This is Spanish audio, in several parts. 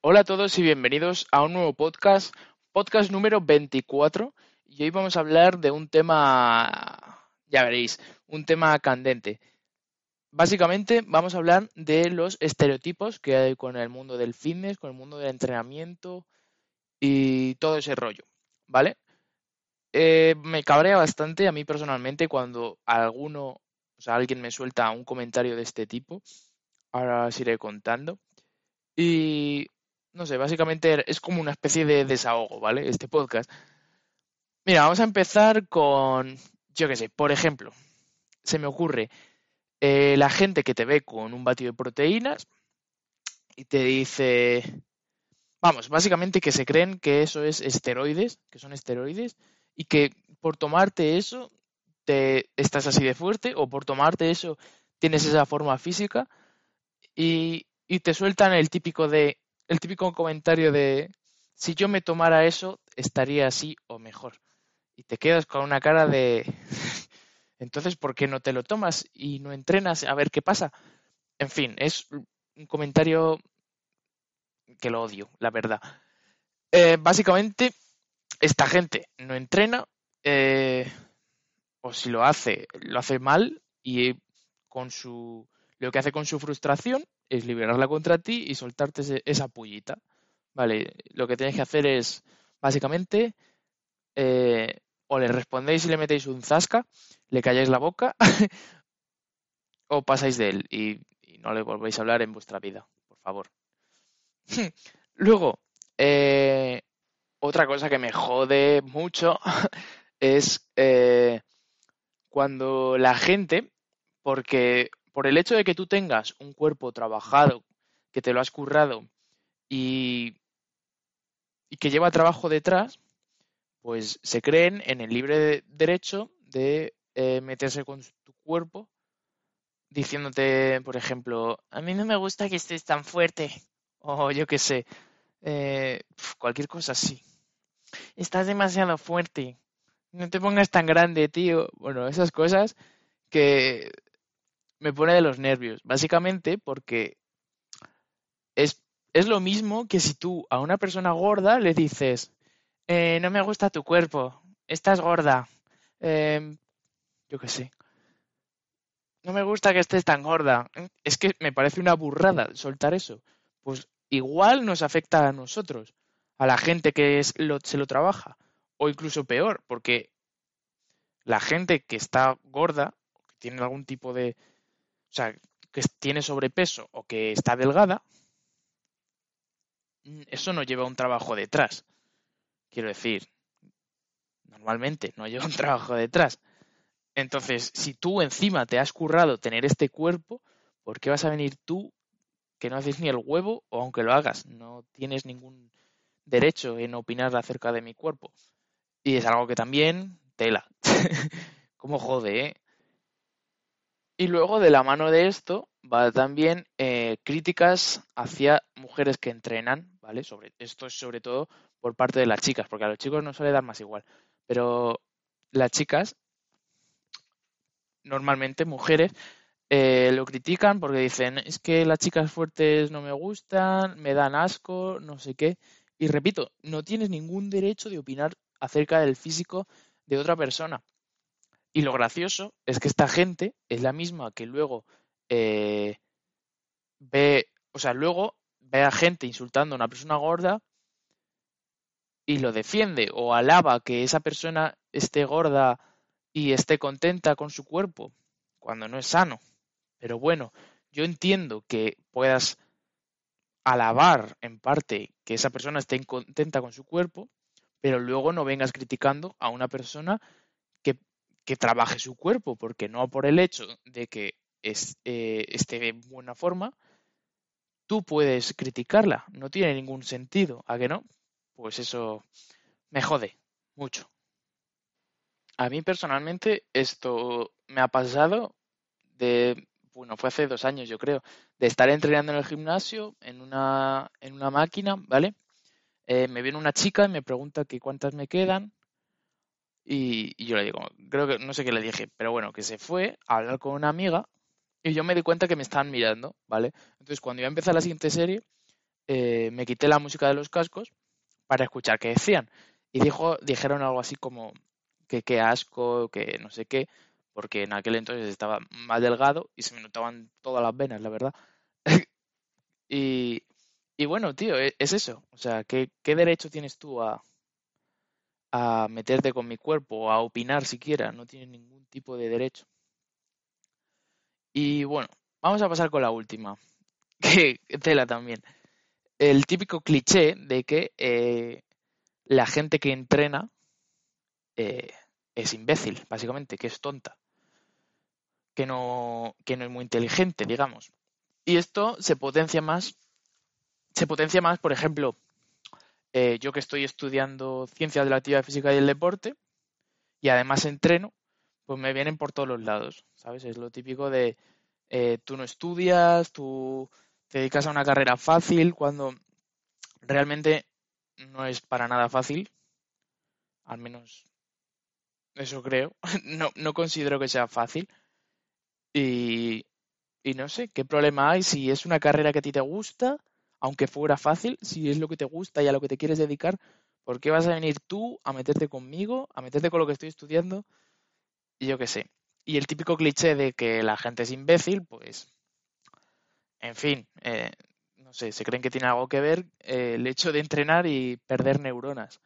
Hola a todos y bienvenidos a un nuevo podcast, podcast número 24. Y hoy vamos a hablar de un tema, ya veréis, un tema candente. Básicamente vamos a hablar de los estereotipos que hay con el mundo del fitness, con el mundo del entrenamiento y todo ese rollo, ¿vale? Eh, me cabrea bastante a mí personalmente cuando alguno, o sea, alguien me suelta un comentario de este tipo. Ahora os iré contando. Y no sé, básicamente es como una especie de desahogo, ¿vale? Este podcast. Mira, vamos a empezar con, yo qué sé, por ejemplo, se me ocurre eh, la gente que te ve con un batido de proteínas y te dice, vamos, básicamente que se creen que eso es esteroides, que son esteroides, y que por tomarte eso te estás así de fuerte, o por tomarte eso tienes esa forma física, y y te sueltan el típico de el típico comentario de si yo me tomara eso estaría así o mejor y te quedas con una cara de entonces ¿por qué no te lo tomas y no entrenas a ver qué pasa? En fin, es un comentario que lo odio, la verdad. Eh, básicamente, esta gente no entrena, eh, o si lo hace, lo hace mal y con su lo que hace con su frustración es liberarla contra ti y soltarte esa pullita. Vale, lo que tenéis que hacer es, básicamente, eh, o le respondéis y le metéis un zasca, le calláis la boca, o pasáis de él y, no le volvéis a hablar en vuestra vida, por favor. Luego, eh, otra cosa que me jode mucho es eh, cuando la gente, porque por el hecho de que tú tengas un cuerpo trabajado, que te lo has currado y, que lleva trabajo detrás, pues se creen en el libre derecho de eh, meterse con tu cuerpo diciéndote, por ejemplo, a mí no me gusta que estés tan fuerte, o yo qué sé, eh, cualquier cosa así. Estás demasiado fuerte, no te pongas tan grande, tío. Bueno, esas cosas que me pone de los nervios. Básicamente porque es, es lo mismo que si tú a una persona gorda le dices, eh, no me gusta tu cuerpo, estás gorda, em, yo qué sé. No me gusta que estés tan gorda. Es que me parece una burrada soltar eso. Pues igual nos afecta a nosotros, a la gente que se lo trabaja. O incluso peor, porque la gente que está gorda, que tiene algún tipo de, sea, que tiene sobrepeso o que está delgada, mm, eso no lleva un trabajo detrás. Quiero decir, normalmente no lleva un trabajo detrás. Entonces, si tú encima te has currado tener este cuerpo, ¿por qué vas a venir tú que no haces ni el huevo o aunque lo hagas, no tienes ningún derecho en opinar acerca de mi cuerpo? Y es algo que también tela. Como jode, ¿eh? Y luego de la mano de esto va también eh, críticas hacia mujeres que entrenan, ¿vale? Sobre, esto es sobre todo por parte de las chicas, porque a los chicos no suele dar más igual. Pero las chicas, normalmente mujeres, eh, lo critican porque dicen, es que las chicas fuertes no me gustan, me dan asco, no sé qué. Y repito, no tienes ningún derecho de opinar acerca del físico de otra persona. Y lo gracioso es que esta gente es la misma que luego eh, ve, o sea, luego ve a gente insultando a una persona gorda y lo defiende o alaba que esa persona esté gorda y esté contenta con su cuerpo, cuando no es sano. Pero bueno, yo entiendo que puedas alabar en parte que esa persona esté contenta con su cuerpo, pero luego no vengas criticando a una persona que trabaje su cuerpo, porque no por el hecho de que es, eh, esté en buena forma, tú puedes criticarla, no tiene ningún sentido, ¿a que no? Pues eso me jode mucho. A mí personalmente esto me ha pasado de, bueno, fue hace dos años yo creo, de estar entrenando en el gimnasio en una, en una máquina, ¿vale? Eh, me viene una chica y me pregunta que cuántas me quedan y, yo le digo, creo que no sé qué le dije, pero bueno, que se fue a hablar con una amiga y yo me di cuenta que me estaban mirando, ¿vale? Entonces cuando iba a empezar la siguiente serie, eh, me quité la música de los cascos para escuchar qué decían. Y dijo, dijeron algo así como que qué asco, que no sé qué, porque en aquel entonces estaba más delgado y se me notaban todas las venas, la verdad. y, y, bueno, tío, e, es eso. O sea, ¿qué, qué derecho tienes tú a, a meterte con mi cuerpo a opinar siquiera? No tienes ningún tipo de derecho. Y bueno, vamos a pasar con la última, que tela también. El típico cliché de que eh, la gente que entrena eh, es imbécil, básicamente, que es tonta, que no, que no es muy inteligente, digamos. Y esto se potencia más, se potencia más, por ejemplo, eh, yo que estoy estudiando ciencias de la actividad física y el deporte, y además entreno, pues me vienen por todos los lados, ¿sabes? Es lo típico de eh, tú no estudias, tú te dedicas a una carrera fácil, cuando realmente no es para nada fácil, al menos eso creo, no, no considero que sea fácil. Y, y no sé, ¿qué problema hay? Si es una carrera que a ti te gusta, aunque fuera fácil, si es lo que te gusta y a lo que te quieres dedicar, ¿por qué vas a venir tú a meterte conmigo, a meterte con lo que estoy estudiando? Y yo qué sé. Y el típico cliché de que la gente es imbécil, pues, en fin, eh, no sé, se creen que tiene algo que ver eh, el hecho de entrenar y perder neuronas.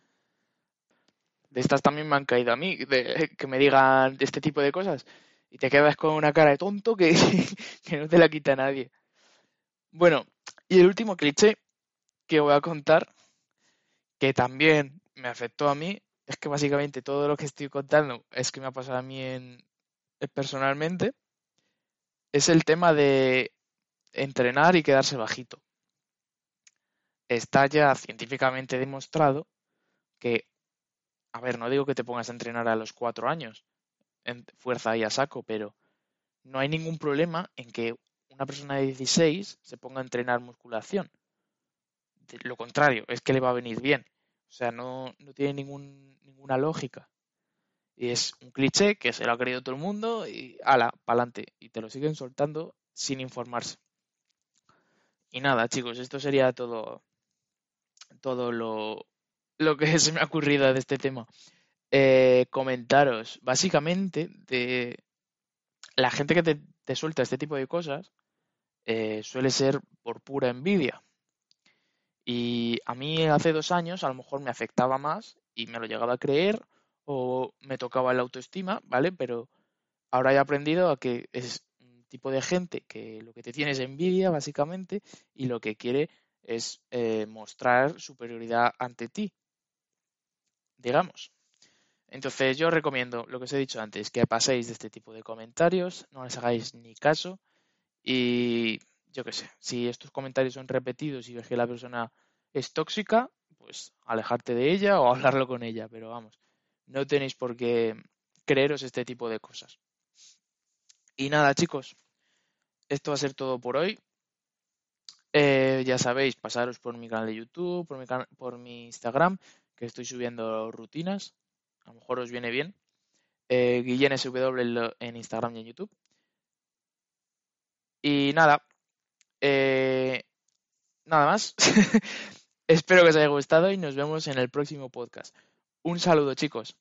De estas también me han caído a mí, de, que me digan este tipo de cosas. Y te quedas con una cara de tonto que no te la quita nadie. Bueno, y el último cliché que voy a contar, que también me afectó a mí, es que básicamente todo lo que estoy contando es que me ha pasado a mí en, eh, personalmente, es el tema de entrenar y quedarse bajito. Está ya científicamente demostrado que, a ver, no digo que te pongas a entrenar a los cuatro años, en fuerza y a saco, pero no hay ningún problema en que una persona de 16 se ponga a entrenar musculación. lo contrario, es que le va a venir bien. O sea, no, no tiene ningún, ninguna lógica. Y es un cliché que se lo ha creído todo el mundo y ala, pa'lante. Y te lo siguen soltando sin informarse. Y nada, chicos, esto sería todo, todo lo, lo que se me ha ocurrido de este tema. Eh, comentaros, básicamente, de la gente que te, suelta este tipo de cosas eh, suele ser por pura envidia. Y a mí hace dos años a lo mejor me afectaba más y me lo llegaba a creer o me tocaba la autoestima, ¿vale? Pero ahora he aprendido a que es un tipo de gente que lo que te tiene es envidia, básicamente, y lo que quiere es eh, mostrar superioridad ante ti, digamos. Entonces yo recomiendo lo que os he dicho antes, que paséis de este tipo de comentarios, no les hagáis ni caso y yo qué sé, si estos comentarios son repetidos y ves que la persona es tóxica, pues alejarte de ella o hablarlo con ella, pero vamos, no tenéis por qué creeros este tipo de cosas. Y nada, chicos, esto va a ser todo por hoy. Eh, ya sabéis, pasaros por mi canal de YouTube, por mi, por mi Instagram, que estoy subiendo rutinas. A lo mejor os viene bien. Eh, Guillén en Instagram y en YouTube. Y nada, eh, nada más. Espero que os haya gustado y nos vemos en el próximo podcast. Un saludo, chicos.